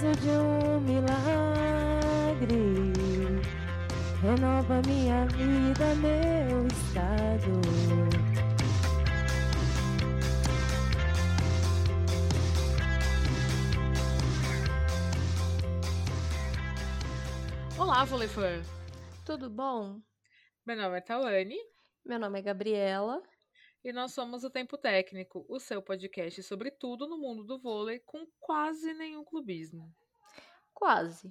Preciso de um milagre. Renova minha vida, meu estado. Olá, Volefã! Tudo bom? Meu nome é Tawane Meu nome é Gabriela. e nós somos o Tempo Técnico, o seu podcast sobre tudo no mundo do vôlei com quase nenhum clubismo. Quase.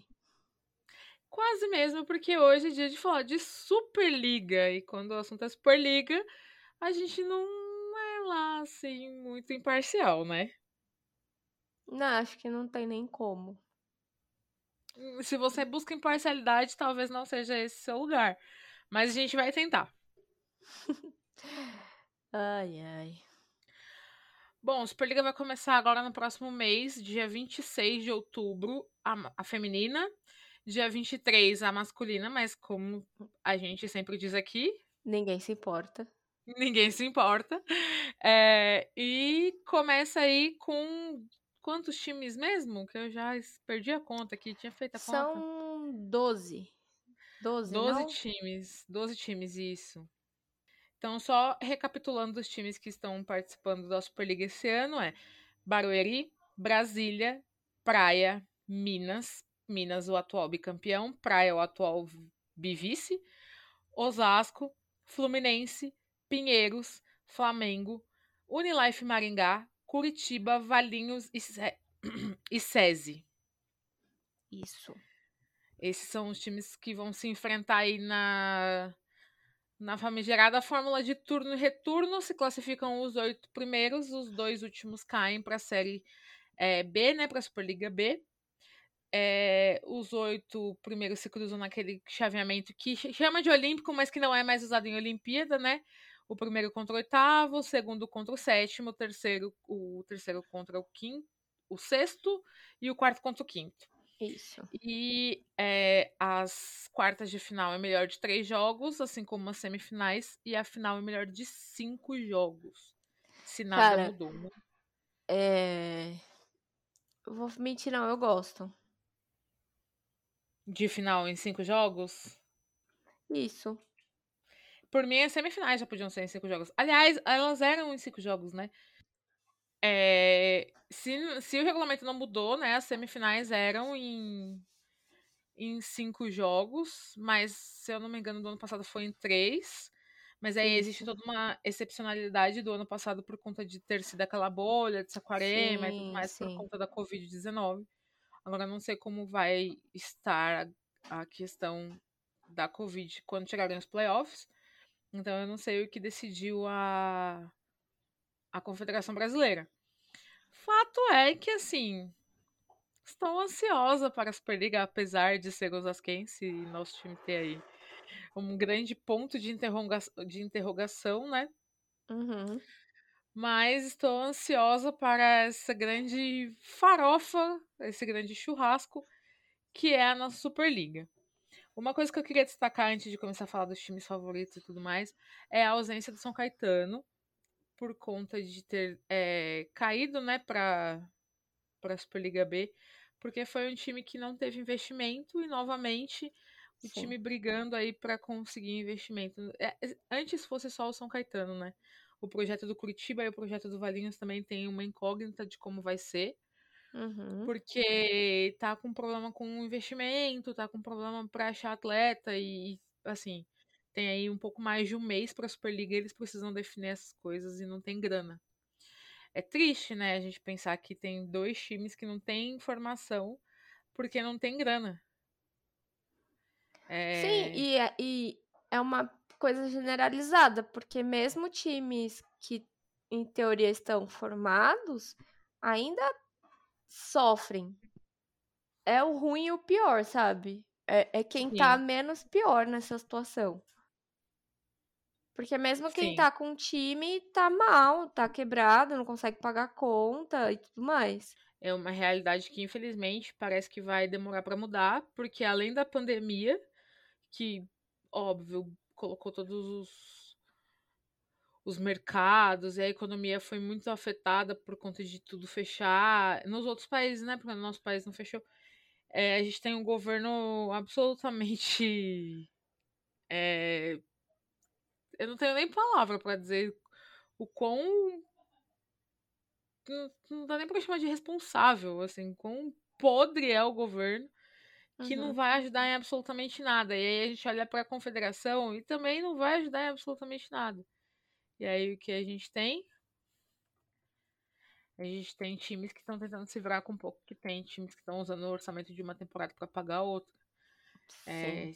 Quase mesmo, porque hoje é dia de falar de Superliga e quando o assunto é Superliga, a gente não é lá assim muito imparcial, né? Não, acho que não tem nem como. Se você busca imparcialidade, talvez não seja esse seu lugar, mas a gente vai tentar. Ai, ai. Bom, a Superliga vai começar agora no próximo mês, dia 26 de outubro, a, a feminina, dia 23 a masculina, mas como a gente sempre diz aqui, Ninguém se importa. ninguém se importa. É, e começa aí com quantos times mesmo? Que eu já perdi a conta aqui, tinha feito a conta. São 12. 12, 12 não? times, 12 times, isso. Então, só recapitulando os times que estão participando da Superliga esse ano é Barueri, Brasília, Praia, Minas, Minas o atual bicampeão, Praia o atual bivice, Osasco, Fluminense, Pinheiros, Flamengo, Unilife Maringá, Curitiba, Valinhos e, Se- e SESI. Isso. Esses são os times que vão se enfrentar aí na, na famigerada fórmula de turno e retorno. Se classificam os oito primeiros, os dois últimos caem para a Série eh, B, né, para a Superliga B. Eh, os oito primeiros se cruzam naquele chaveamento que ch- chama de Olímpico, mas que não é mais usado em Olimpíada, né? O primeiro contra o oitavo, o segundo contra o sétimo, o terceiro, o terceiro contra o quinto, o sexto e o quarto contra o quinto. Isso. E é, as quartas de final é melhor de três jogos, assim como as semifinais, e a final é melhor de cinco jogos. Se nada Cara, mudou. né? É. Eu vou mentir, não, eu gosto. De final em cinco jogos. Isso. Por mim, as semifinais já podiam ser em cinco jogos. Aliás, elas eram em cinco jogos, né? É, se, se o regulamento não mudou, né? As semifinais eram em, em cinco jogos, mas se eu não me engano, do ano passado foi em três. Mas aí existe toda uma excepcionalidade do ano passado por conta de ter sido aquela bolha de Saquarema e tudo Sim, mais por conta da Covid-19. Agora eu não sei como vai estar a, a questão da Covid quando chegarem os playoffs. Então eu não sei o que decidiu a, a Confederação Brasileira. Fato é que, assim, estou ansiosa para a Superliga, apesar de ser osasquense e nosso time ter aí um grande ponto de, interroga de interrogação, né? Uhum. Mas estou ansiosa para essa grande farofa, esse grande churrasco, que é a nossa Superliga. Uma coisa que eu queria destacar antes de começar a falar dos times favoritos e tudo mais é a ausência do São Caetano, por conta de ter é, caído né, para a Superliga B, porque foi um time que não teve investimento e, novamente, o Sim. time brigando aí para conseguir investimento. É, é, antes fosse só o São Caetano, né? O projeto do Curitiba e o projeto do Valinhos também tem uma incógnita de como vai ser, Uhum. porque tá com problema com o investimento, tá com problema para achar atleta e, assim, tem aí um pouco mais de um mês para a Superliga, eles precisam definir essas coisas e não tem grana. É triste, né, a gente pensar que tem dois times que não têm informação porque não tem grana. Sim, É, e é, e é uma coisa generalizada, porque mesmo times que, em teoria, estão formados, ainda sofrem. É o ruim e o pior, sabe? É, é quem tá sim, menos pior nessa situação. Porque mesmo quem sim. tá com time tá mal, tá quebrado, não consegue pagar conta e tudo mais. É uma realidade que, infelizmente, parece que vai demorar para mudar, porque além da pandemia, que, óbvio, colocou todos os, os mercados e a economia foi muito afetada por conta de tudo fechar. Nos outros países, né? Porque no nosso país não fechou. É, a gente tem um governo absolutamente. É, eu não tenho nem palavra para dizer o quão. Não, não dá nem pra chamar de responsável, assim, quão podre é o governo que uhum. não vai ajudar em absolutamente nada. E aí a gente olha para a confederação e também não vai ajudar em absolutamente nada. E aí o que a gente tem? A gente tem times que estão tentando se virar com um pouco que tem, times que estão usando o orçamento de uma temporada para pagar outra. É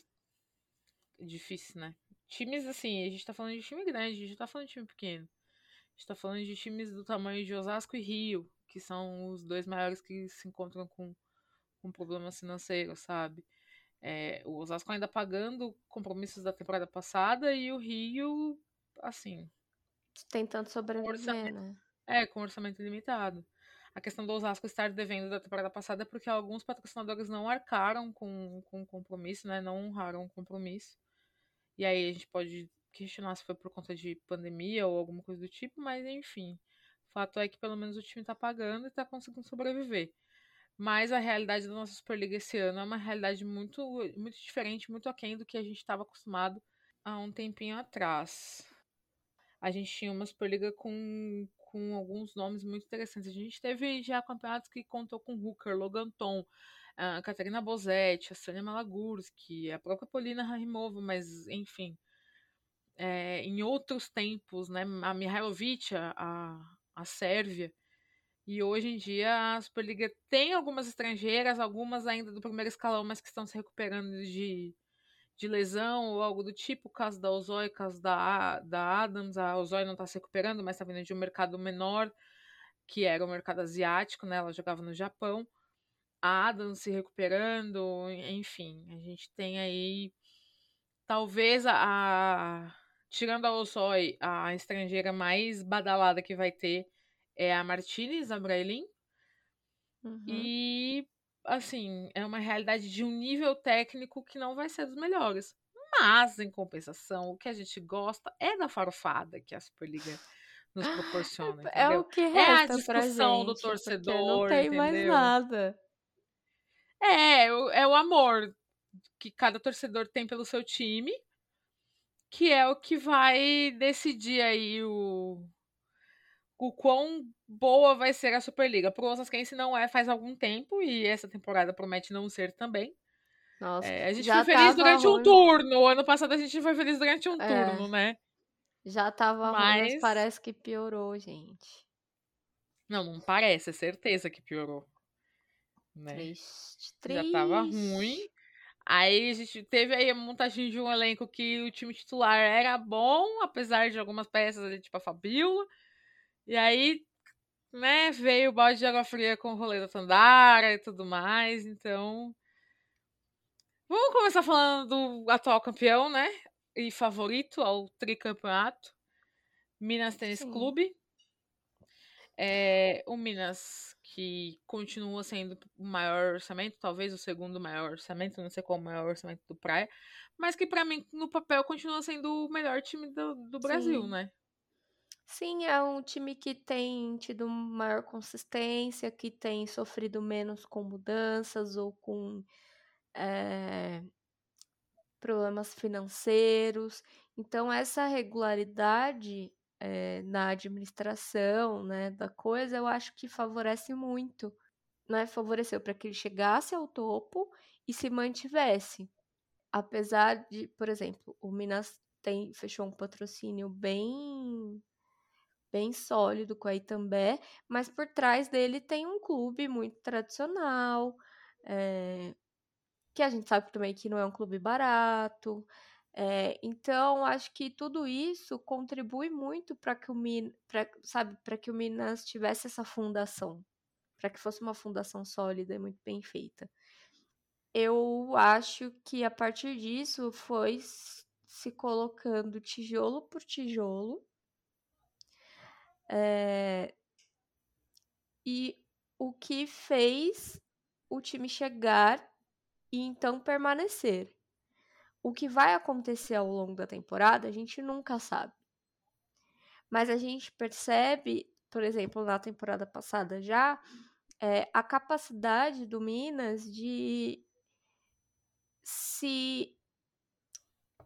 difícil, né? Times assim, a gente tá falando de time grande, a gente tá falando de time pequeno. A gente tá falando de times do tamanho de Osasco e Rio, que são os dois maiores que se encontram com com problemas financeiros, sabe? É, o Osasco ainda pagando compromissos da temporada passada e o Rio, assim. Tentando sobreviver, né? É, com orçamento limitado. A questão do Osasco estar devendo da temporada passada é porque alguns patrocinadores não arcaram com, com o compromisso, né? Não honraram o compromisso. E aí a gente pode questionar se foi por conta de pandemia ou alguma coisa do tipo, mas enfim. O fato é que pelo menos o time tá pagando e tá conseguindo sobreviver. Mas a realidade da nossa Superliga esse ano é uma realidade muito, muito diferente, muito aquém do que a gente estava acostumado há um tempinho atrás. A gente tinha uma Superliga com, com alguns nomes muito interessantes. A gente teve já campeonatos que contou com Hooker, Logan Tom, a Catarina Bozetti, a Sônia Malagurski, a própria Polina Rarimova, mas enfim. É, em outros tempos, né, a Mihailovic, a, a Sérvia, e hoje em dia a Superliga tem algumas estrangeiras, algumas ainda do primeiro escalão, mas que estão se recuperando de, de lesão ou algo do tipo. O caso da Ozoi, o caso da, da Adams. A Ozoi não está se recuperando, mas está vindo de um mercado menor, que era o mercado asiático, né? Ela jogava no Japão. A Adams se recuperando, enfim. A gente tem aí. Talvez a. a tirando a Ozoi, a estrangeira mais badalada que vai ter é a Martinez Abraelin. Uhum. E, assim, é uma realidade de um nível técnico que não vai ser dos melhores. Mas, em compensação, o que a gente gosta é da farofada que a Superliga nos proporciona. É, é o que resta é a discussão gente, do torcedor. Não tem entendeu? mais nada. É, é o amor que cada torcedor tem pelo seu time, que é o que vai decidir aí o, o quão boa vai ser a Superliga. Pro Osasquense não é faz algum tempo e essa temporada promete não ser também. Nossa, é, a gente foi feliz durante ruim. um turno. Ano passado a gente foi feliz durante um é, turno, né? Já tava mas... ruim, mas parece que piorou, gente. Não, não parece, é certeza que piorou. Né? Triste, triste. Já tava ruim. Aí a gente teve aí a montagem de um elenco que o time titular era bom, apesar de algumas peças ali, tipo a Fabiola. E aí, né, veio o balde de água fria com o rolê da Tandara e tudo mais, então. Vamos começar falando do atual campeão, né? E favorito ao tricampeonato. Minas Tênis. Clube. É, o Minas, que continua sendo o maior orçamento, talvez o segundo maior orçamento, não sei qual o maior orçamento do Praia, mas que para mim, no papel, continua sendo o melhor time do, do Brasil, Sim. né? Sim, é um time que tem tido maior consistência, que tem sofrido menos com mudanças ou com é, problemas financeiros. Então, essa regularidade é, na administração né, da coisa, eu acho que favorece muito. Né? Favoreceu para que ele chegasse ao topo e se mantivesse. Apesar de, por exemplo, o Minas tem, fechou um patrocínio bem bem sólido com a Itambé, mas por trás dele tem um clube muito tradicional, é, que a gente sabe também que não é um clube barato. É, então, acho que tudo isso contribui muito para que o Minas, sabe, para que o Minas tivesse essa fundação, para que fosse uma fundação sólida e muito bem feita. Eu acho que a partir disso foi se colocando tijolo por tijolo é... E o que fez o time chegar e então permanecer. O que vai acontecer ao longo da temporada, a gente nunca sabe. Mas a gente percebe, por exemplo, na temporada passada já, é, a capacidade do Minas de se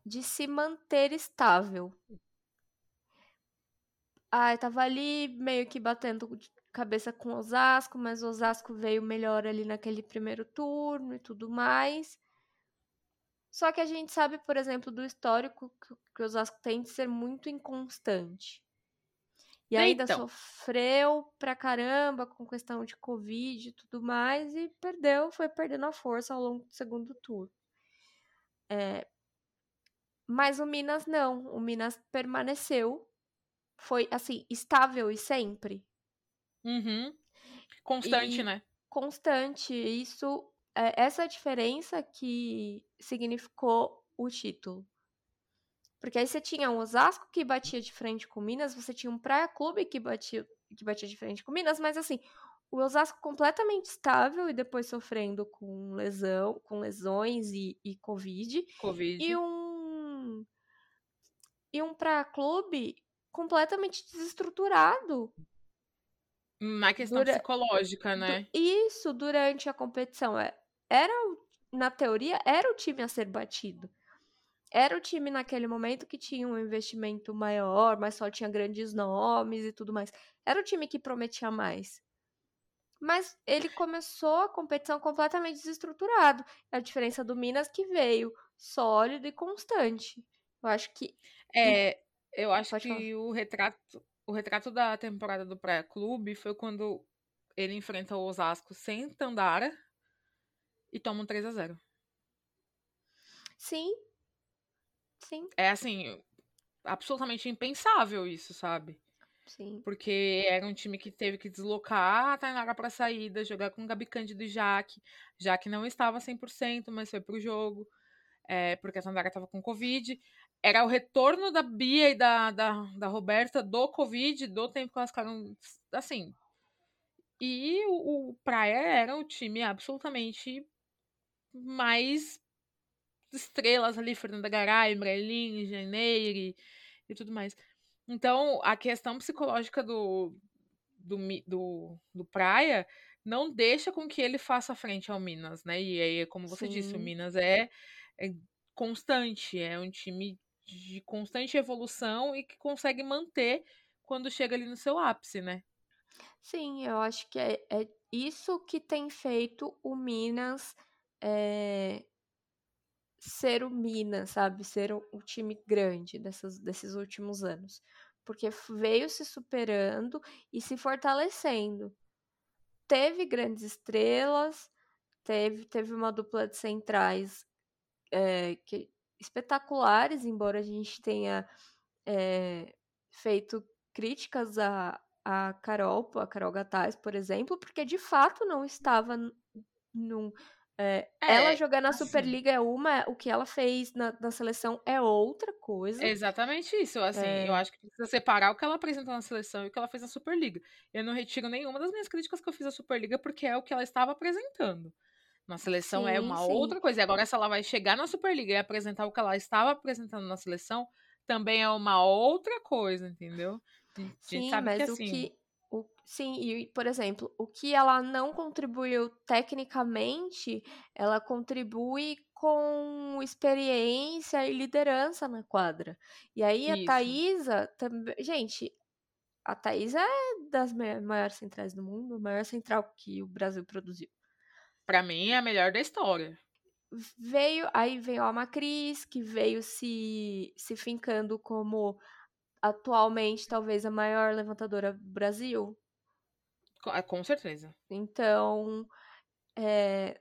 de se manter estável. Ah, tava ali meio que batendo cabeça com Osasco, mas o Osasco veio melhor ali naquele primeiro turno e tudo mais. Só que a gente sabe, por exemplo, do histórico que o Osasco tem de ser muito inconstante. E ainda então. sofreu pra caramba com questão de Covid e tudo mais, e perdeu, foi perdendo a força ao longo do segundo turno. É, mas o Minas não, o Minas permaneceu, foi assim, estável e sempre. Uhum. Constante, e né? Constante. Isso, é, essa a diferença que significou o título. Porque aí você tinha um Osasco que batia de frente com Minas, você tinha um Praia Clube que batia, que batia de frente com Minas, mas assim, o Osasco completamente estável e depois sofrendo com lesão, com lesões e, e Covid. Covid. E um. E um Praia Clube completamente desestruturado. Na questão Dura... psicológica, né? Isso, durante a competição. É, era, na teoria, era o time a ser batido era o time naquele momento que tinha um investimento maior, mas só tinha grandes nomes e tudo mais. Era o time que prometia mais. Mas ele começou a competição completamente desestruturado. É a diferença do Minas que veio sólido e constante. Eu acho que. É, eu acho Pode que o retrato, o retrato da temporada do Praia Clube foi quando ele enfrenta o Osasco sem Tandara e toma um 3 a 0 Sim, Sim. É assim, absolutamente impensável isso, sabe? Sim. Porque era um time que teve que deslocar a Tainara para saída, jogar com Gabi Cândido e Jaque. Jaque não estava 100%, mas foi pro jogo, é, porque a Tainara estava com Covid. Era o retorno da Bia e da, da, da Roberta do Covid, do tempo que elas ficaram, assim... E o, o Praia era o time absolutamente mais estrelas ali, Fernanda Garay, Brelin, Janeire e tudo mais. Então, a questão psicológica do, do, do, do Praia não deixa com que ele faça frente ao Minas, né? E aí, como você Sim. disse, o Minas é, é constante, é um time de constante evolução e que consegue manter quando chega ali no seu ápice, né? Sim, eu acho que é, é isso que tem feito o Minas é, ser o Minas, sabe? Ser o, time grande dessas, desses últimos anos. Porque veio se superando e se fortalecendo. Teve grandes estrelas, teve, teve uma dupla de centrais é, que, espetaculares, embora a gente tenha é, feito críticas a, a Carol, a Carol Gataz, por exemplo, porque de fato não estava num, é, é, ela jogar na assim, Superliga é uma, o que ela fez na, na seleção é outra coisa. É exatamente isso. Assim, é... eu acho que precisa separar o que ela apresentou na seleção e o que ela fez na Superliga. Eu não retiro nenhuma das minhas críticas que eu fiz à Superliga, porque é o que ela estava apresentando. Na seleção é sim, é uma sim. outra coisa. E agora, se ela vai chegar na Superliga e apresentar o que ela estava apresentando na seleção, também é uma outra coisa, entendeu? A gente sim, sabe mas que, assim, o que sim, e por exemplo, o que ela não contribuiu tecnicamente, ela contribui com experiência e liderança na quadra. E aí a Thaisa também. Gente, a Thaisa é das maiores centrais do mundo, a maior central que o Brasil produziu. Para mim é a melhor da história. Veio, aí veio a Macris, que veio se, se fincando como atualmente talvez a maior levantadora do Brasil. Ah, com certeza. Então, é,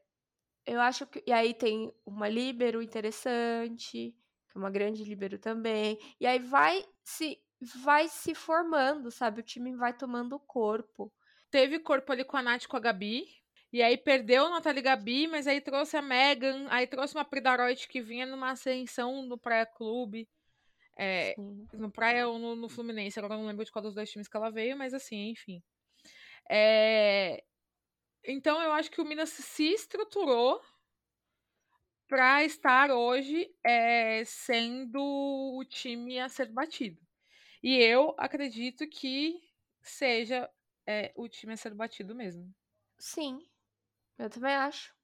eu acho que. E aí tem uma líbero interessante, que é uma grande líbero também. E aí vai se, vai se formando, sabe? O time vai tomando corpo. Teve corpo ali com a Nath com a Gabi. E aí perdeu a Nathalie Gabi, mas aí trouxe a Megan, aí trouxe uma Pridaroit que vinha numa ascensão do Praia Clube. É, no Praia ou no, no, Fluminense, agora não lembro de qual dos dois times que ela veio, mas assim, enfim. É, então eu acho que o Minas se estruturou para estar hoje é, sendo o time a ser batido. E eu acredito que seja é, o time a ser batido mesmo. Sim, eu também acho.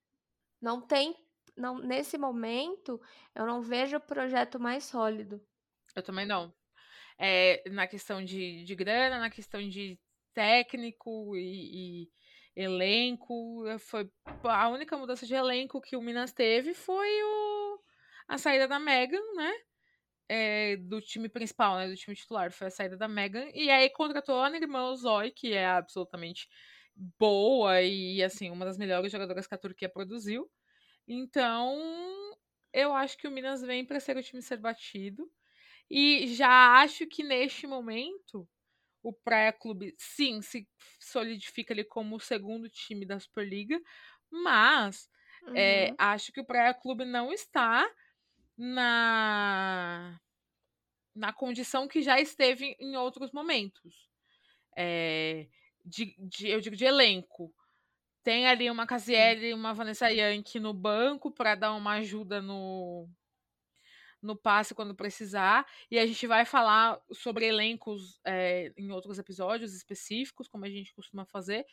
Não tem. Não, nesse momento, eu não vejo o projeto mais sólido. Eu também não. É, na questão de, de grana, na questão de técnico e, e elenco. Foi a única mudança de elenco que o Minas teve foi o, a saída da Megan, né? É, do time principal, né? Do time titular. Foi a saída da Megan. E aí contratou a irmã Zoe, que é absolutamente boa e, assim, uma das melhores jogadoras que a Turquia produziu. Então, eu acho que o Minas vem para ser o time ser batido. E já acho que neste momento o Praia Clube, sim, se solidifica ali como o segundo time da Superliga, mas uhum. é, acho que o Praia Clube não está na na condição que já esteve em outros momentos. É, de, de, eu digo de elenco. Tem ali uma Casiele e uma Vanessa Yankee no banco para dar uma ajuda no, no passe quando precisar. E a gente vai falar sobre elencos é, em outros episódios específicos, como a gente costuma fazer.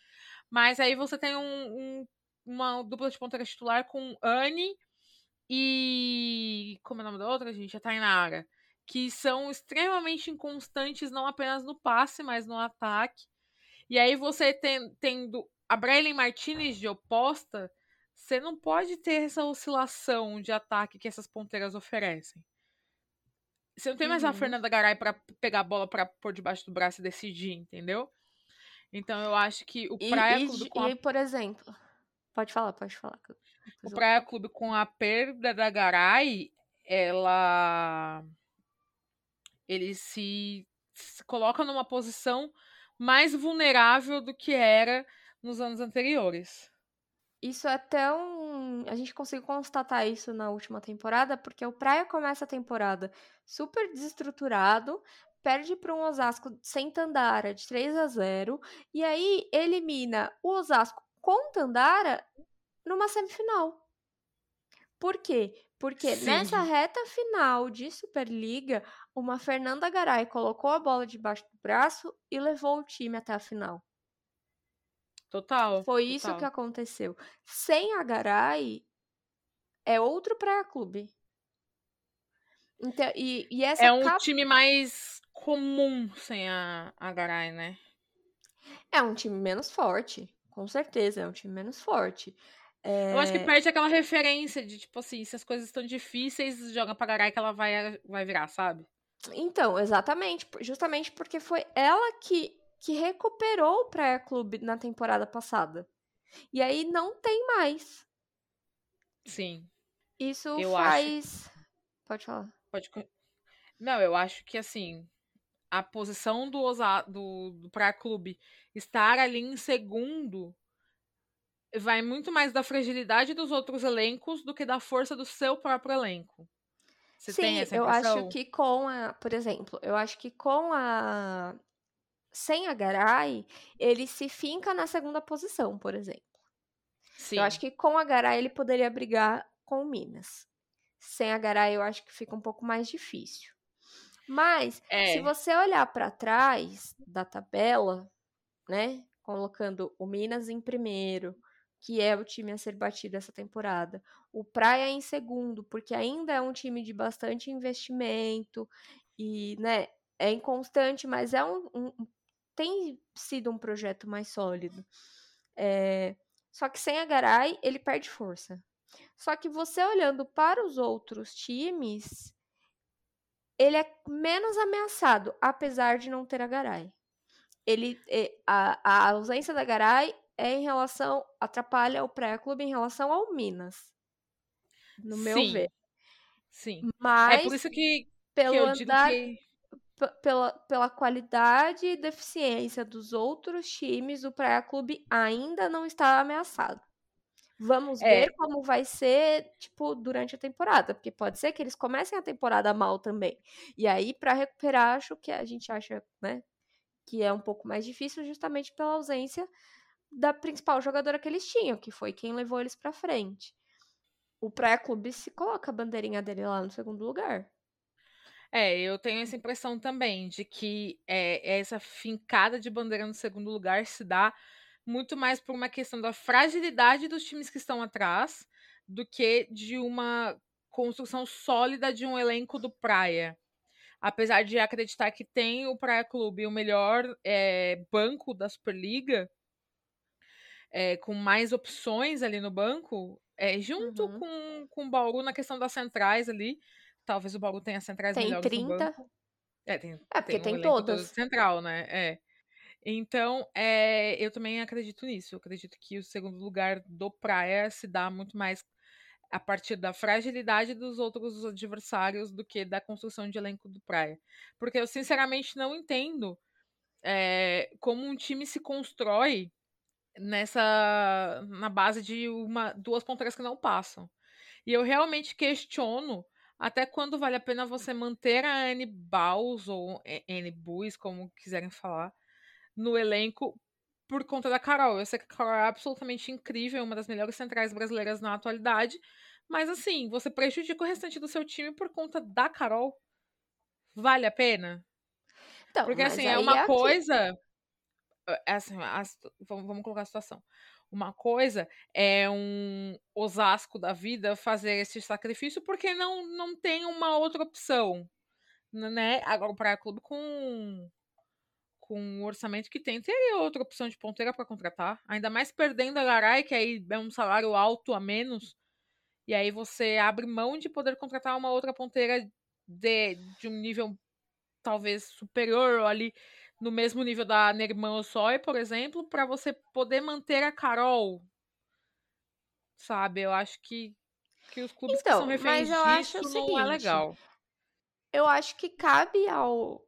Mas aí você tem um, um, uma dupla de ponteira titular com Anne e. Como é o nome da outra, gente? A Tainara. Que são extremamente inconstantes, não apenas no passe, mas no ataque. E aí você tem, tendo a Braylon Martinez de oposta você não pode ter essa oscilação de ataque que essas ponteiras oferecem. Você não tem mais uhum. a Fernanda Garay para pegar a bola para pôr debaixo do braço e decidir, entendeu? Então eu acho que o Praia e, Clube e, com a... e, por exemplo, pode falar, pode falar. O Praia Clube com a perda da Garay, ela ele se, se coloca numa posição mais vulnerável do que era nos anos anteriores. Isso é tão. A gente conseguiu constatar isso na última temporada, porque o Praia começa a temporada super desestruturado, perde para um Osasco sem Tandara de 3 a 0 e aí elimina o Osasco com Tandara numa semifinal. Por quê? Porque Sim. nessa reta final de Superliga, uma Fernanda Garay colocou a bola debaixo do braço e levou o time até a final. Total. Foi total. isso que aconteceu. Sem a Garay, é outro praia clube. Então, e, e essa é um cap... time mais comum sem a, a Garay, né? É um time menos forte, com certeza, é um time menos forte. É... Eu acho que perde aquela referência de, tipo assim, se as coisas estão difíceis, joga pra Garay que ela vai, vai virar, sabe? Então, exatamente. Justamente porque foi ela que que recuperou o Praia Clube na temporada passada. E aí não tem mais. Sim. Isso eu faz. Acho... Pode falar. Pode. Não, eu acho que assim. A posição do, Osa... do, do Praia Clube estar ali em segundo vai muito mais da fragilidade dos outros elencos do que da força do seu próprio elenco. Você Sim, eu acho que com a, por exemplo, eu acho que com a sem a Garay, ele se finca na segunda posição, por exemplo. Sim. Eu acho que com a Garay ele poderia brigar com o Minas. Sem a Garay eu acho que fica um pouco mais difícil. Mas é. se você olhar para trás da tabela, né, colocando o Minas em primeiro, que é o time a ser batido essa temporada, o Praia em segundo, porque ainda é um time de bastante investimento e, né, é inconstante, mas é um, um, tem sido um projeto mais sólido. É, só que sem a Garay, ele perde força. Só que você olhando para os outros times, ele é menos ameaçado, apesar de não ter a Garay. Ele, é, a, a ausência da Garay é em relação. atrapalha o pré-clube em relação ao Minas. No meu Sim. ver. Sim. Mas. É por isso que, pelo que eu andar, digo que pela, pela qualidade e deficiência dos outros times, o Praia Clube ainda não está ameaçado. Vamos é. ver como vai ser, tipo, durante a temporada, porque pode ser que eles comecem a temporada mal também. E aí, para recuperar, acho que a gente acha, né, que é um pouco mais difícil justamente pela ausência da principal jogadora que eles tinham, que foi quem levou eles para frente. O Praia Clube se coloca a bandeirinha dele lá no segundo lugar. É, eu tenho essa impressão também de que é, essa fincada de bandeira no segundo lugar se dá muito mais por uma questão da fragilidade dos times que estão atrás do que de uma construção sólida de um elenco do Praia. Apesar de acreditar que tem o Praia Clube o melhor é, banco da Superliga, é, com mais opções ali no banco, é, junto uhum. com, com o Bauru na questão das centrais ali. Talvez o Bauru tenha centrais tem melhores 30. no banco. É, tem, é porque tem, um tem todas. Central, né? É. Então, é, eu também acredito nisso. Eu acredito que o segundo lugar do Praia se dá muito mais a partir da fragilidade dos outros adversários do que da construção de elenco do Praia. Porque eu, sinceramente, não entendo é, como um time se constrói nessa na base de uma duas ponteiras que não passam. E eu realmente questiono até quando vale a pena você manter a Anne Baus ou Anne Buis, como quiserem falar, no elenco por conta da Carol. Eu sei que a Carol é absolutamente incrível, uma das melhores centrais brasileiras na atualidade, mas assim, você prejudica o restante do seu time por conta da Carol. Vale a pena? Então, Porque assim, é uma é coisa. É assim, vamos, vamos colocar a situação. Uma coisa é um Osasco da vida fazer esse sacrifício porque não, não tem uma outra opção. Né? Agora o Praia Clube com com orçamento que tem, teria outra opção de ponteira para contratar. Ainda mais perdendo a Garay, que aí é um salário alto a menos. E aí você abre mão de poder contratar uma outra ponteira de, de um nível talvez superior ali no mesmo nível da Nerman Ossoy, por exemplo, para você poder manter a Carol. Sabe? Eu acho que, que os clubes então, que são reféns disso não seguinte, é legal. Eu acho que cabe ao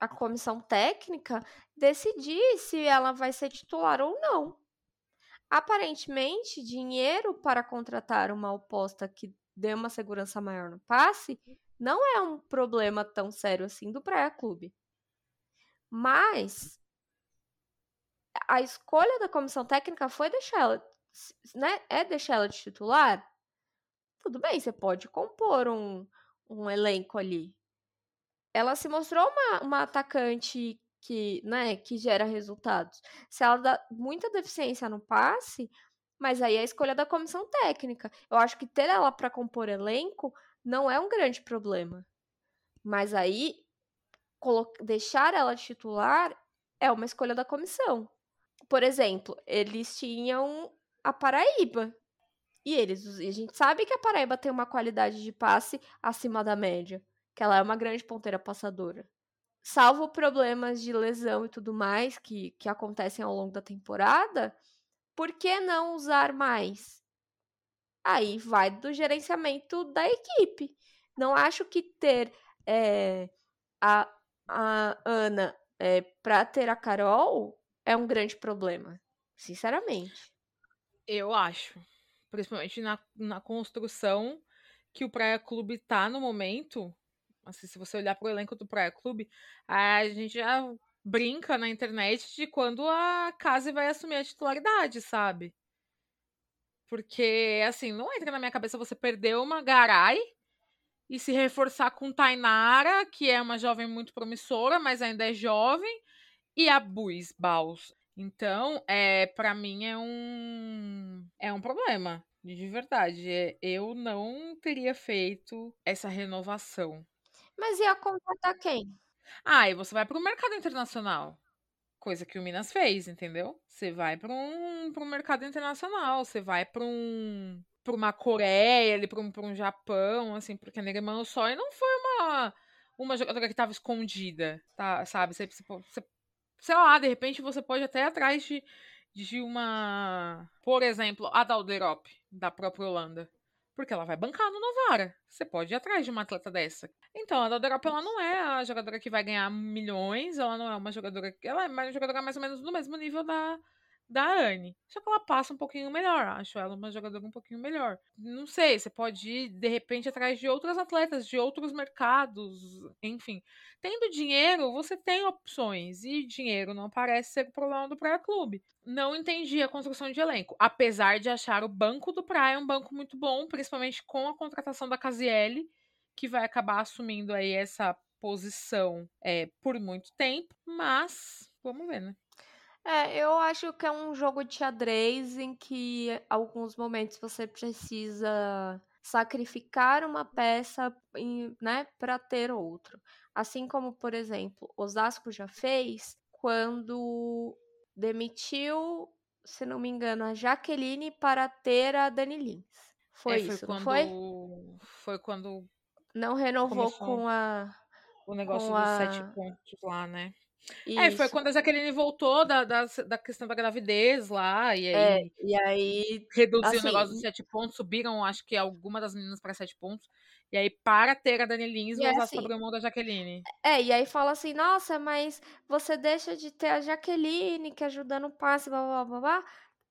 a comissão técnica decidir se ela vai ser titular ou não. Aparentemente, dinheiro para contratar uma oposta que dê uma segurança maior no passe não é um problema tão sério assim do Praia Clube. Mas a escolha da comissão técnica foi deixar ela, né? É deixar ela de titular. Tudo bem, você pode compor um, um elenco ali ela se mostrou uma, uma atacante que, né, que gera resultados. Se ela dá muita deficiência no passe, mas aí é a escolha da comissão técnica. Eu acho que ter ela para compor elenco não é um grande problema. Mas aí deixar ela titular é uma escolha da comissão. Por exemplo, eles tinham a Paraíba. E eles, a gente sabe que a Paraíba tem uma qualidade de passe acima da média que ela é uma grande ponteira passadora. Salvo problemas de lesão e tudo mais que, que acontecem ao longo da temporada, por que não usar mais? Aí vai do gerenciamento da equipe. Não acho que ter é, a, a Ana é, para ter a Carol é um grande problema, sinceramente. Eu acho. Principalmente na, na construção que o Praia Clube tá no momento, Assim, se você olhar pro elenco do Praia Clube, a gente já brinca na internet de quando a Case vai assumir a titularidade, sabe? Porque, assim, não entra na minha cabeça você perder uma Garay e se reforçar com Tainara, que é uma jovem muito promissora, mas ainda é jovem, e a Buis Baus. Então, é, para mim é um é um problema, de verdade. É, eu não teria feito essa renovação. Mas ia contratar quem? Ah, e você vai para o mercado internacional. Coisa que o Minas fez, entendeu? Você vai para um, um mercado internacional, você vai para um para uma Coreia, ali para um, um Japão, assim, porque a Negemano só e não foi uma uma jogadora que estava escondida, tá, sabe? Você, você, sei lá, de repente você pode até atrás de, de uma, por exemplo, a Dalderop, da própria Holanda. Porque ela vai bancar no Novara. Você pode ir atrás de uma atleta dessa. Então, a Dodorop, ela não é a jogadora que vai ganhar milhões, ela não é uma jogadora. Ela é uma jogadora mais ou menos no mesmo nível da, da Anne. Só que ela passa um pouquinho melhor. Acho ela uma jogadora um pouquinho melhor. Não sei, você pode ir, de repente, atrás de outras atletas, de outros mercados, enfim. Tendo dinheiro, você tem opções. E dinheiro não parece ser o problema do Praia Clube. Não entendi a construção de elenco. Apesar de achar o banco do Praia um banco muito bom, principalmente com a contratação da Casiele, que vai acabar assumindo aí essa posição é, por muito tempo, mas vamos ver, né? É, eu acho que é um jogo de xadrez em que alguns momentos você precisa sacrificar uma peça, né, para ter outro. Assim como, por exemplo, Osasco já fez quando demitiu, se não me engano, a Jaqueline para ter a Dani Lins. Foi, é, foi isso, quando, foi? Foi quando não renovou com a o negócio dos a... sete pontos lá, né? Isso. É, foi quando a Jaqueline voltou da, da, da, questão da gravidez lá, e é, aí. É, e aí. Reduziu assim, o negócio dos sete pontos, subiram, acho que alguma das meninas para sete pontos. E aí, para ter a Dani Lins, o Osasco assim, mão da Jaqueline. É, e aí fala assim, nossa, mas você deixa de ter a Jaqueline, que ajuda no passe, blá, blá, blá, blá,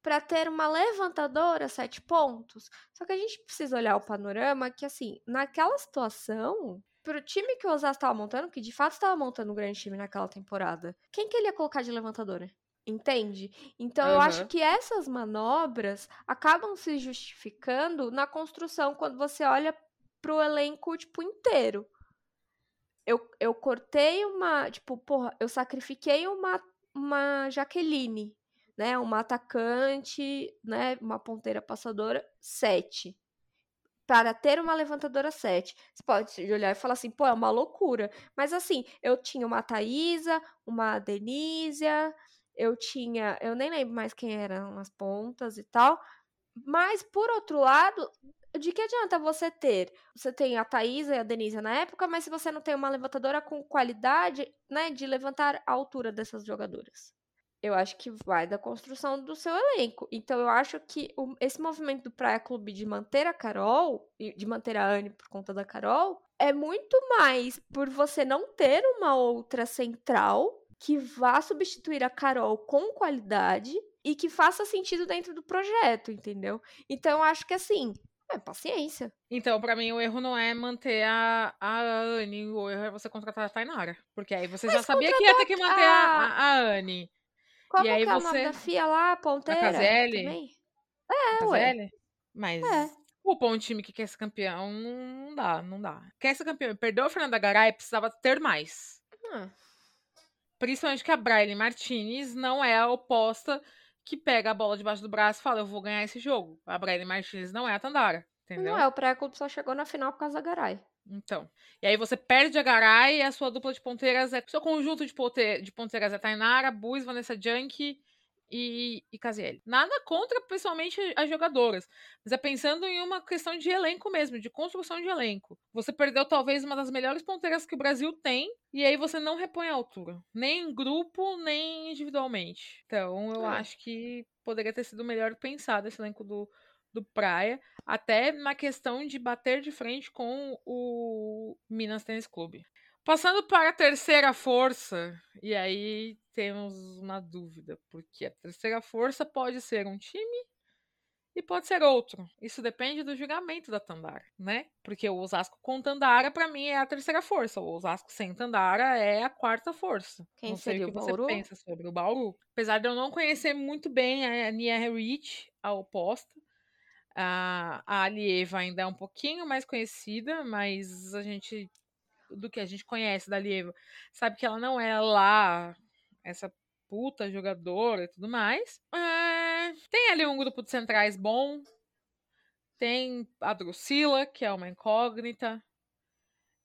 pra ter uma levantadora, sete pontos. Só que a gente precisa olhar o panorama que, assim, naquela situação, pro time que o Osasco estava montando, que de fato estava montando um grande time naquela temporada, quem que ele ia colocar de levantadora? Entende? Então uhum. eu acho que essas manobras acabam se justificando na construção quando você olha pro elenco, tipo, inteiro. Eu, eu cortei uma, tipo, porra, eu sacrifiquei uma, uma Jaqueline, né? Uma atacante, né? Uma ponteira passadora, sete para ter uma levantadora 7. Você pode olhar e falar assim, pô, é uma loucura. Mas assim, eu tinha uma Thaisa, uma Denísia, eu tinha. Eu nem lembro mais quem eram as pontas e tal. Mas, por outro lado, de que adianta você ter? Você tem a Thaisa e a Denise na época, mas se você não tem uma levantadora com qualidade, né, de levantar a altura dessas jogadoras eu acho que vai da construção do seu elenco. Então eu acho que o, esse movimento do Praia Clube de manter a Carol, de manter a Anne por conta da Carol, é muito mais por você não ter uma outra central que vá substituir a Carol com qualidade e que faça sentido dentro do projeto, entendeu? Então eu acho que assim, é paciência. Então, para mim, o erro não é manter a, a Anne, o erro é você contratar a Tainara. Porque aí você Mas já sabia que ia ter que manter a, a, a Anne. Qual e aí é o nome da FIA lá, ponteira? A Caselli? Também? É, a ué. Mas é. o um time que quer ser campeão não dá, não dá. Quer ser campeão, perdeu a Fernanda Garay, precisava ter mais. Hum. Principalmente que a Braille Martinez não é a oposta que pega a bola debaixo do braço e fala, eu vou ganhar esse jogo. A Braille Martinez não é a Tandara, entendeu? Não é, o pré-clube só chegou na final por causa da Garay. Então. E aí você perde a Garay e a sua dupla de ponteiras é. Seu conjunto de, ponte, de ponteiras é Tainara, Bus, Vanessa Junk e, e Casiele. Nada contra, pessoalmente, as jogadoras. Mas é pensando em uma questão de elenco mesmo, de construção de elenco. Você perdeu talvez uma das melhores ponteiras que o Brasil tem, e aí você não repõe a altura. Nem em grupo, nem individualmente. Então eu é. acho que poderia ter sido melhor pensado esse elenco do, do Praia, até na questão de bater de frente com o Minas Tênis Clube. Passando para a terceira força, e aí temos uma dúvida, porque a terceira força pode ser um time e pode ser outro. Isso depende do julgamento da Tandara, né? Porque o Osasco com Tandara, para mim, é a terceira força. O Osasco sem Tandara é a quarta força. Quem não sei o que você pensa sobre o Bauru. Apesar de eu não conhecer muito bem a Nia Rich, a oposta, a, Alieva ainda é um pouquinho mais conhecida, mas a gente, do que a gente conhece da Alieva, sabe que ela não é lá essa puta jogadora e tudo mais. É, tem ali um grupo de centrais bom. Tem a Drusila, que é uma incógnita.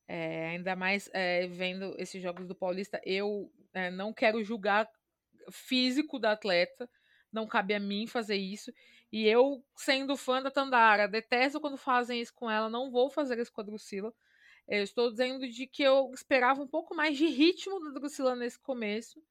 É, ainda mais é, vendo esses jogos do Paulista, eu é, não quero julgar físico da atleta, não cabe a mim fazer isso. E eu, sendo fã da Tandara, detesto quando fazem isso com ela, não vou fazer isso com a Drusila. Eu estou dizendo de que eu esperava um pouco mais de ritmo da Drusila nesse começo,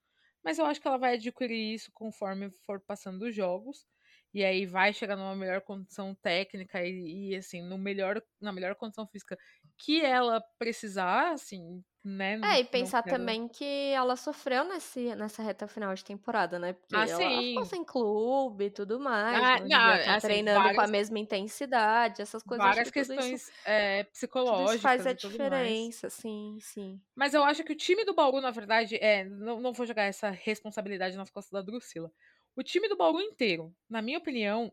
mas eu acho que ela vai adquirir isso conforme for passando os jogos. E aí vai chegar numa melhor condição técnica e, e assim, no melhor, na melhor condição física que ela precisar, assim, né? É, e pensar quero... também que ela sofreu nesse, nessa reta final de temporada, né? Porque ah, ela sim. ficou sem clube e tudo mais. Ah, não, tá assim, treinando várias, com a mesma intensidade, essas coisas. Várias questões isso, é, psicológicas. Tudo isso faz a diferença, sim, sim. Mas eu acho que o time do Bauru, na verdade, é, não, não vou jogar essa responsabilidade nas costas da Drusila. O time do Bauru inteiro, na minha opinião,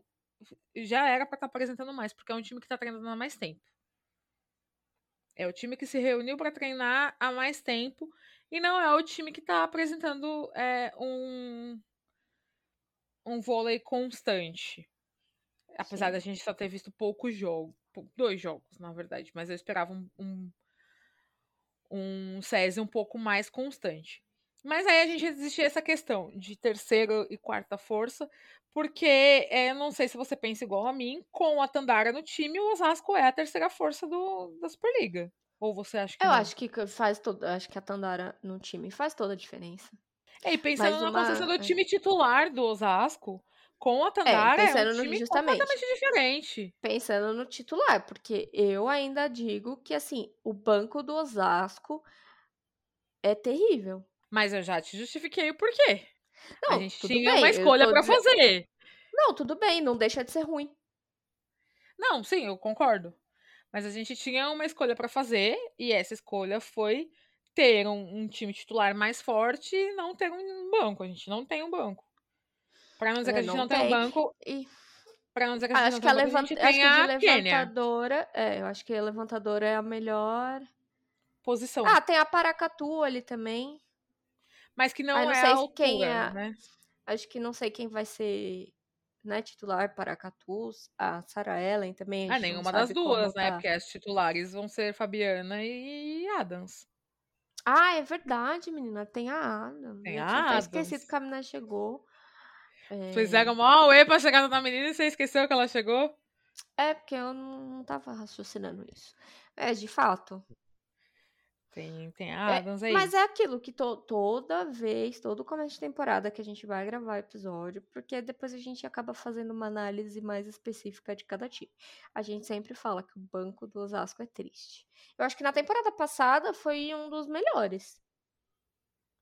já era para estar tá apresentando mais, porque é um time que tá treinando há mais tempo. É o time que se reuniu para treinar há mais tempo e não é o time que está apresentando é, um, um vôlei constante. Apesar Sim. da gente só ter visto poucos jogos, dois jogos, na verdade, mas eu esperava um, um, um SESI um pouco mais constante. Mas aí a gente existia essa questão de terceira e quarta força, porque é, não sei se você pensa igual a mim, com a Tandara no time, o Osasco é a terceira força do, da Superliga. Ou você acha que Eu não? acho que faz todo, acho que a Tandara no time faz toda a diferença. É, e pensando uma, na construção do é. time titular do Osasco, com a é, Tandara é, é um time justamente, completamente diferente. Pensando no titular, porque eu ainda digo que assim, o banco do Osasco é terrível. Mas eu já te justifiquei o porquê. Não, a gente tinha bem, uma escolha para dizendo... fazer. Não, tudo bem, não deixa de ser ruim. Não, sim, eu concordo. Mas a gente tinha uma escolha para fazer e essa escolha foi ter um, um, time titular mais forte e não ter um banco. A gente não tem um banco. Para não dizer que a gente não, tem um banco. E... Pra não dizer que a gente acho não que tem a, levant... a acho que de levantadora. É, eu acho que a levantadora é a melhor posição. Ah, tem a Paracatu ali também mas que não, ah, não é sei a altura, quem é, né? Acho que não sei quem vai ser né, titular para Catus, a Sarah Ellen também. Ah, nenhuma das duas, né? Tá. Porque as titulares vão ser Fabiana e Adams. Ah, é verdade, menina. Tem a Adams. Tem a Adams. esquecido que a menina chegou. É... Fizeram mal e pra chegar na menina e você esqueceu que ela chegou? É, porque eu não tava raciocinando isso. É, de fato. Tem, tem Adams é, aí. Mas é aquilo que to, toda vez, todo começo de temporada que a gente vai gravar episódio, porque depois a gente acaba fazendo uma análise mais específica de cada time. A gente sempre fala que o banco do Osasco é triste. Eu acho que na temporada passada foi um dos melhores.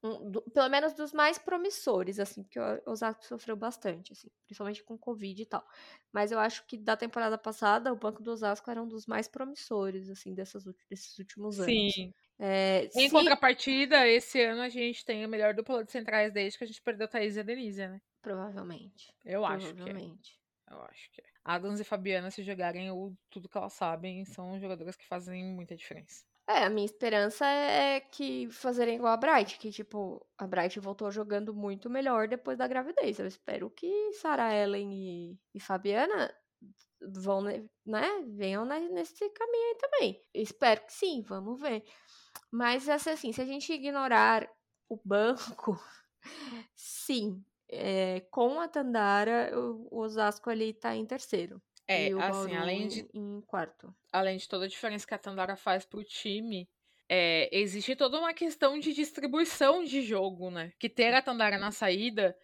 Um, do, pelo menos dos mais promissores, assim, porque o Osasco sofreu bastante, assim, principalmente com Covid e tal. Mas eu acho que da temporada passada, o banco do Osasco era um dos mais promissores, assim, dessas, desses últimos anos. Sim. É, em se... contrapartida, esse ano a gente tem a melhor dupla de centrais desde que a gente perdeu a Thaís e a Denise, né? Provavelmente. Eu acho que é. Eu acho que é. Adams e Fabiana, se jogarem o, tudo que elas sabem, são jogadoras que fazem muita diferença. É, a minha esperança é que fazerem igual a Bright, que, tipo, a Bright voltou jogando muito melhor depois da gravidez. Eu espero que Sarah Ellen e, e Fabiana vão, né, venham nesse caminho aí também. Espero que sim, vamos ver. Mas, assim, se a gente ignorar o banco, sim, é, com a Tandara, o Osasco ali tá em terceiro. É, assim, além de. Em quarto. Além de toda a diferença que a Tandara faz pro time, é, existe toda uma questão de distribuição de jogo, né? Que ter a Tandara na saída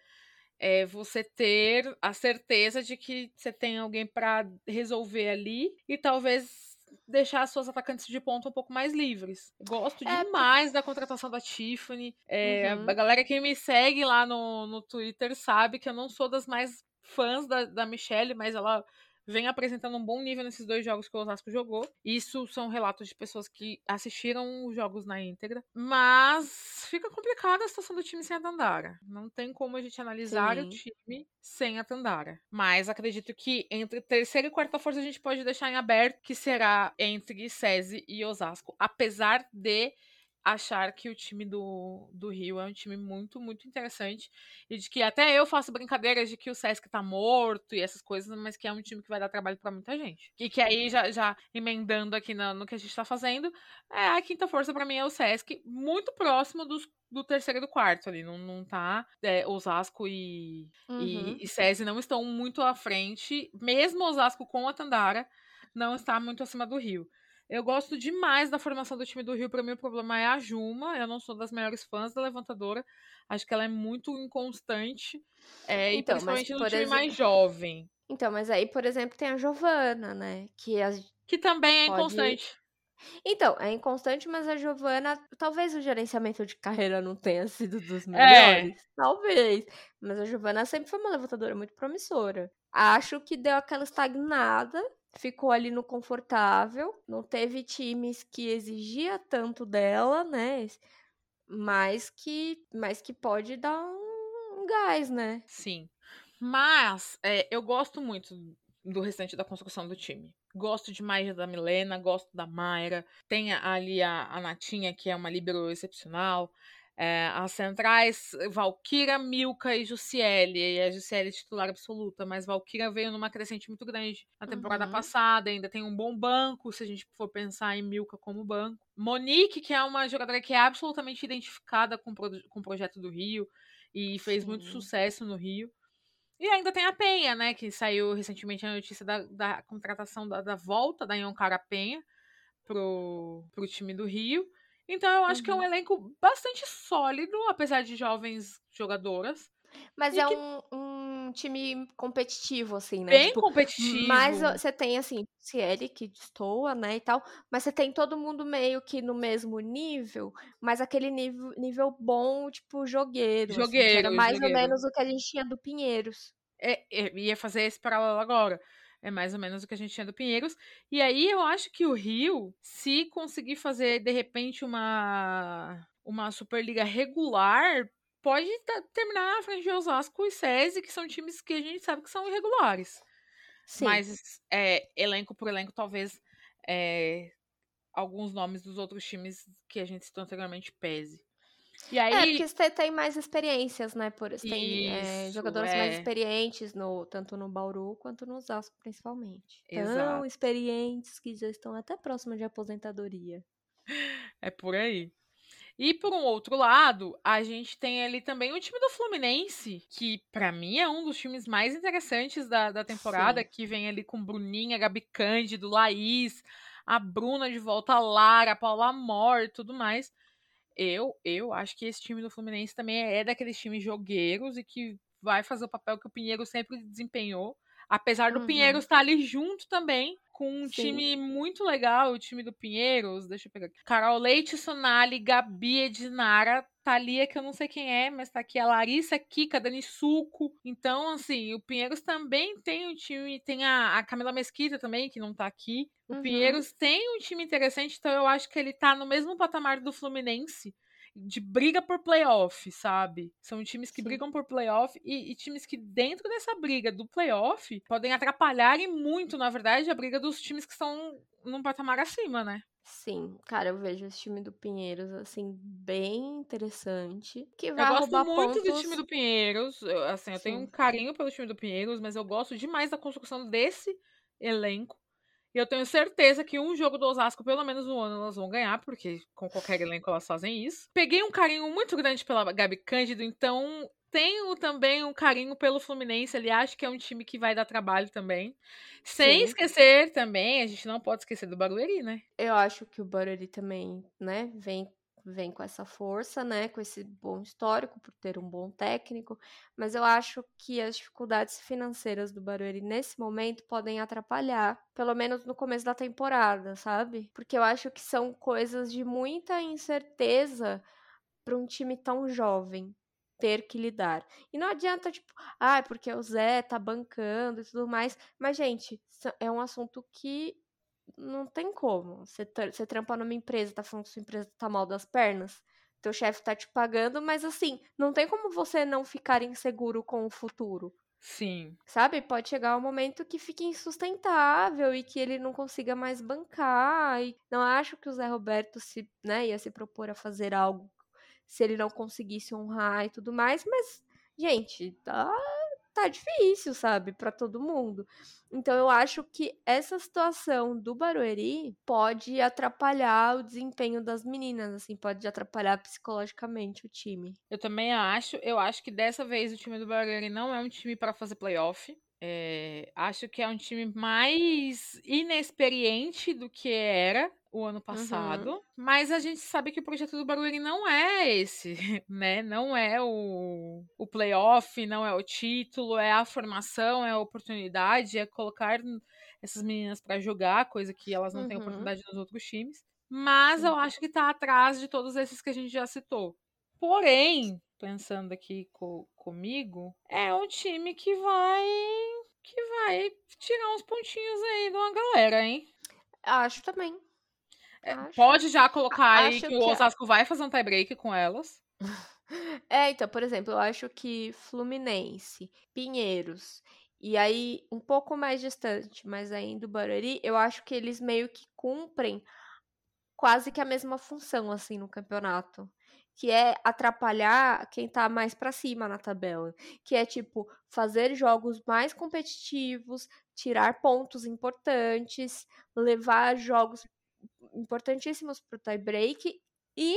é você ter a certeza de que você tem alguém para resolver ali e talvez deixar as suas atacantes de ponta um pouco mais livres. Gosto é, demais da contratação da Tiffany. É, uhum. A galera que me segue lá no, no Twitter sabe que eu não sou das mais fãs da, da Michelle, mas ela vem apresentando um bom nível nesses dois jogos que o Osasco jogou. Isso são relatos de pessoas que assistiram os jogos na íntegra. Mas fica complicada a situação do time sem a Tandara. Não tem como a gente analisar Sim. o time sem a Tandara. Mas acredito que entre terceira e quarta força a gente pode deixar em aberto que será entre SESI e Osasco. Apesar de achar que o time do, do Rio é um time muito, muito interessante. E de que até eu faço brincadeiras de que o Sesc tá morto e essas coisas, mas que é um time que vai dar trabalho para muita gente. E que aí, já, já emendando aqui no, no que a gente tá fazendo, é, a quinta força para mim é o Sesc, muito próximo dos, do terceiro e do quarto ali. Não, não tá. É, Osasco e, uhum. e, e SESI não estão muito à frente. Mesmo Osasco com a Tandara, não está muito acima do Rio. Eu gosto demais da formação do time do Rio. Para mim, o problema é a Juma. Eu não sou das melhores fãs da levantadora. Acho que ela é muito inconstante. É, então, e principalmente no time exemplo... mais jovem. Então, mas aí, por exemplo, tem a Giovana, né? Que, a... que também é Pode... inconstante. Então, é inconstante, mas a Giovana, talvez o gerenciamento de carreira não tenha sido dos é. melhores. É. Talvez. Mas a Giovana sempre foi uma levantadora muito promissora. Acho que deu aquela estagnada ficou ali no confortável, não teve times que exigia tanto dela, né? Mas que, mas que pode dar um, gás, né? Sim. Mas é, eu gosto muito do restante da construção do time. Gosto demais da Milena, gosto da Mayra. Tem ali a, a Natinha, que é uma libero excepcional. É, as centrais, Valkyra, Milka e Jussiele. E a Jussiele é titular absoluta, mas Valkyra veio numa crescente muito grande na temporada Uhum. passada. Ainda tem um bom banco, se a gente for pensar em Milka como banco. Monique, que é uma jogadora que é absolutamente identificada com, com o projeto do Rio e fez Sim. muito sucesso no Rio. E ainda tem a Penha, né? Que saiu recentemente a notícia da, da contratação da, da volta da Yoncara Penha pro, pro time do Rio. Então eu acho uhum. que é um elenco bastante sólido, apesar de jovens jogadoras. Mas é que... um, um, time competitivo, assim, né? Bem tipo, competitivo. Mas você tem, assim, Cieli, que destoa, né, e tal. Mas você tem todo mundo meio que no mesmo nível, mas aquele nível, nível bom, tipo, jogueiro. Jogueiro. Assim, era mais jogueiro. ou menos o que a gente tinha do Pinheiros. É, é, ia fazer esse paralelo agora. É mais ou menos o que a gente tinha do Pinheiros. E aí eu acho que o Rio, se conseguir fazer de repente uma uma Superliga regular, pode terminar a frente de Osasco e SESI, que são times que a gente sabe que são irregulares. Sim. Mas é, elenco por elenco, talvez é, alguns nomes dos outros times que a gente citou anteriormente pese. E aí... É, porque você tem mais experiências, né? Por, você tem é, jogadores é. mais experientes, no, tanto no Bauru quanto no Osasco, principalmente. Exato. Tão experientes que já estão até próximo de aposentadoria. É por aí. E por um outro lado, a gente tem ali também o time do Fluminense, que para mim é um dos times mais interessantes da, da temporada, Sim. que vem ali com Bruninha, Gabi Cândido, Laís, a Bruna de volta, a Lara, a Paula Amor e tudo mais eu, eu acho que esse time do Fluminense também é daqueles times jogueiros e que vai fazer o papel que o Pinheiro sempre desempenhou. Apesar do uhum. Pinheiro estar ali junto também, com um Sim. time muito legal, o time do Pinheiros. Deixa eu pegar aqui. Carol Leite, Sonali, Gabi, Edinara, Thalia, que eu não sei quem é, mas tá aqui a Larissa, Kika, Dani Suco. Então, assim, o Pinheiros também tem um time, tem a, a Camila Mesquita também, que não tá aqui. O uhum. Pinheiros tem um time interessante, então eu acho que ele tá no mesmo patamar do Fluminense de briga por playoff, sabe? São times que Sim. brigam por playoff e, e, times que, dentro dessa briga do playoff, podem atrapalhar e muito, na verdade, a briga dos times que estão num patamar acima, né? Sim, cara, eu vejo esse time do Pinheiros, assim, bem interessante. Que vai eu gosto muito pontos... do time do Pinheiros. Eu, assim, eu Sim. tenho um carinho pelo time do Pinheiros, mas eu gosto demais da construção desse elenco. E eu tenho certeza que um jogo do Osasco, pelo menos no ano, elas vão ganhar, porque com qualquer elenco elas fazem isso. Peguei um carinho muito grande pela Gabi Cândido, então tenho também um carinho pelo Fluminense. Ele acha que é um time que vai dar trabalho também. Sem Sim. esquecer também, a gente não pode esquecer do Barueri, né? Eu acho que o Barueri também, né, vem vem com essa força, né, com esse bom histórico por ter um bom técnico, mas eu acho que as dificuldades financeiras do Barueri nesse momento podem atrapalhar, pelo menos no começo da temporada, sabe? Porque eu acho que são coisas de muita incerteza para um time tão jovem ter que lidar. E não adianta, tipo, ah, porque o Zé tá bancando e tudo mais. Mas, gente, é um assunto que não tem como. Você, você trampa numa empresa, tá falando que sua empresa tá mal das pernas, teu chefe tá te pagando, mas assim, não tem como você não ficar inseguro com o futuro. Sim. Sabe? Pode chegar um momento que fique insustentável e que ele não consiga mais bancar. E não acho que o Zé Roberto se, né, ia se propor a fazer algo se ele não conseguisse honrar e tudo mais, mas, gente, tá tá difícil, sabe, para todo mundo. Então eu acho que essa situação do Barueri pode atrapalhar o desempenho das meninas, assim, pode atrapalhar psicologicamente o time. Eu também acho, eu acho que dessa vez o time do Barueri não é um time para fazer playoff. É, acho que é um time mais inexperiente do que era o ano passado, uhum. mas a gente sabe que o projeto do Barueri não é esse, né? Não é o, o playoff, não é o título, é a formação, é a oportunidade, é colocar essas meninas para jogar, coisa que elas não uhum. têm oportunidade nos outros times. Mas eu acho que tá atrás de todos esses que a gente já citou. Porém, pensando aqui co comigo, é um time que vai que vai tirar uns pontinhos aí de uma galera, hein? Acho também. É, pode já colocar aí que, que o Osasco vai fazer um tie-break com elas. É, então, por exemplo, eu acho que Fluminense, Pinheiros E aí, um pouco mais distante, mas ainda o Barueri, eu acho que eles meio que cumprem quase que a mesma função, assim, no campeonato. Que é atrapalhar quem tá mais para cima na tabela. Que é, tipo, fazer jogos mais competitivos, tirar pontos importantes, levar jogos importantíssimos pro tie-break e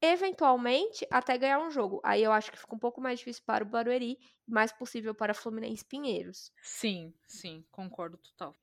eventualmente até ganhar um jogo. Aí eu acho que fica um pouco mais difícil para o Barueri, mais possível para Fluminense Pinheiros. Sim, sim, concordo total.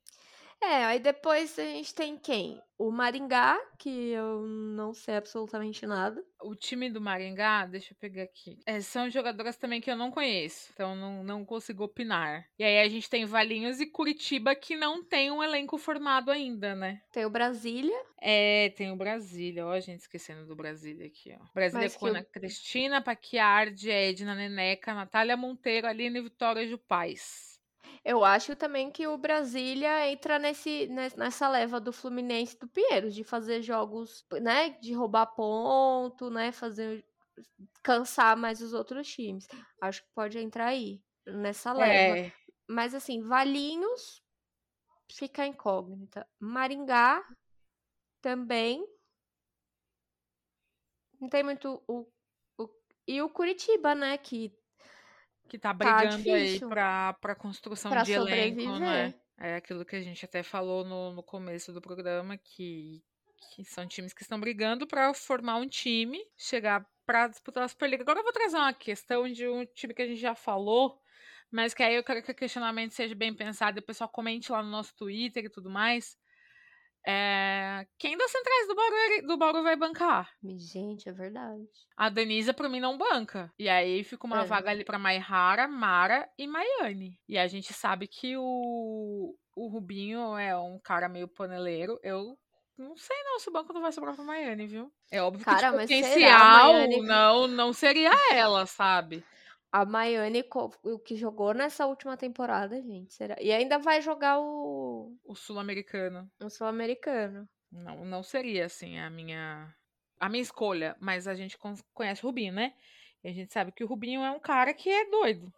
É, aí depois a gente tem quem? O Maringá, que eu não sei absolutamente nada. O time do Maringá, deixa eu pegar aqui. É, são jogadoras também que eu não conheço, então não, não consigo opinar. E aí a gente tem Valinhos e Curitiba que não tem um elenco formado ainda, né? Tem o Brasília. É, tem o Brasília. Ó, a gente esquecendo do Brasília aqui, ó. Brasília com Ana eu... Cristina, Paquiardi, Edna Neneca, Natália Monteiro, Aline Vitória de Paz. Eu acho também que o Brasília entra nesse, nessa leva do Fluminense do Pinheiros, de fazer jogos, né, de roubar ponto, né, fazer cansar mais os outros times. Acho que pode entrar aí nessa leva. É. Mas assim, Valinhos fica incógnita. Maringá também não tem muito o, o e o Curitiba, né, que que tá, tá brigando tá aí pra, pra construção pra de elenco, né? É aquilo que a gente até falou no, no começo do programa, que, que são times que estão brigando para formar um time, chegar para disputar a Superliga. Agora eu vou trazer uma questão de um time que a gente já falou, mas que aí eu quero que o questionamento seja bem pensado e o pessoal comente lá no nosso Twitter e tudo mais. É... Quem das centrais do Bauru, do Bauru vai bancar? Gente, é verdade. A Denisa, pra mim, não banca. E aí fica uma é. vaga ali pra Maihara, Mara e Maiane. E a gente sabe que o, o Rubinho é um cara meio paneleiro. Eu não sei não se o banco não vai sobrar pra Maiane, viu? É óbvio Cara, que tipo, potencial não, não seria ela, sabe? A Maiane, o que jogou nessa última temporada, gente, será? E ainda vai jogar o. O Sul-Americano. O Sul-Americano. Não, não seria, assim, a minha. A minha escolha, mas a gente conhece o Rubinho, né? E a gente sabe que o Rubinho é um cara que é doido.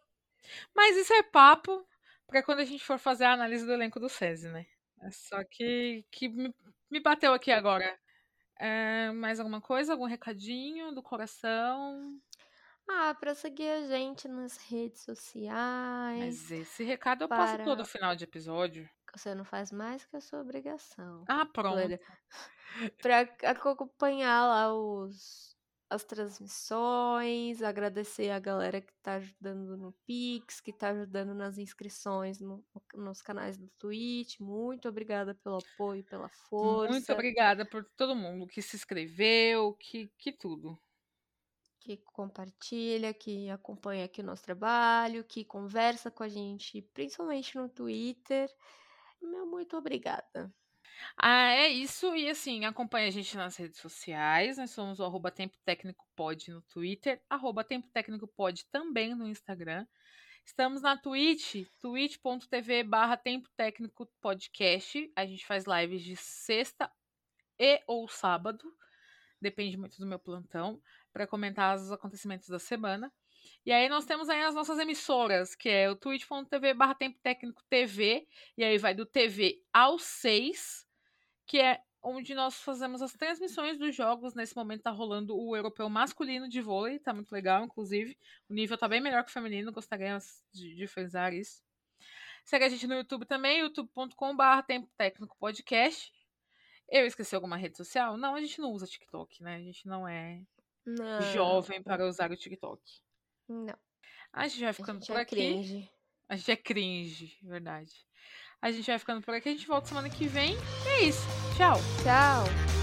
Mas isso é papo para quando a gente for fazer a análise do elenco do SESI, né? É só que, que me, me bateu aqui agora. É, mais alguma coisa? Algum recadinho do coração? Ah, para seguir a gente nas redes sociais. Mas esse recado eu passo todo final de episódio. Você não faz mais que a sua obrigação. Ah, pronto. Para acompanhar lá os, as transmissões, agradecer a galera que tá ajudando no Pix, que tá ajudando nas inscrições no, nos canais do Twitch. Muito obrigada pelo apoio, pela força. Muito obrigada por todo mundo que se inscreveu, que, que tudo que compartilha, que acompanha aqui o nosso trabalho, que conversa com a gente, principalmente no Twitter. Meu muito obrigada. Ah, é isso. E assim, acompanha a gente nas redes sociais. Nós somos o arroba Tempo Técnico Pod no Twitter, arroba Tempo Técnico Pod também no Instagram. Estamos na Twitch, twitch.tv barra Tempo Técnico Podcast. A gente faz lives de sexta e ou sábado. Depende muito do meu plantão para comentar os acontecimentos da semana. E aí nós temos aí as nossas emissoras, que é o twitch.tv barra Tempo Técnico TV, e aí vai do TV ao 6, que é onde nós fazemos as transmissões dos jogos. Nesse momento tá rolando o europeu masculino de vôlei, tá muito legal, inclusive. O nível tá bem melhor que o feminino, gostaria de, de frisar isso. Segue a gente no YouTube também, youtube.com.br Tempo Técnico Podcast. Eu esqueci alguma rede social? Não, a gente não usa TikTok, né? A gente não é não. jovem para usar o TikTok. Não. A gente vai ficando gente por é aqui. Cringe. A gente é cringe, verdade. A gente vai ficando por aqui. A gente volta semana que vem. E é isso. Tchau. Tchau.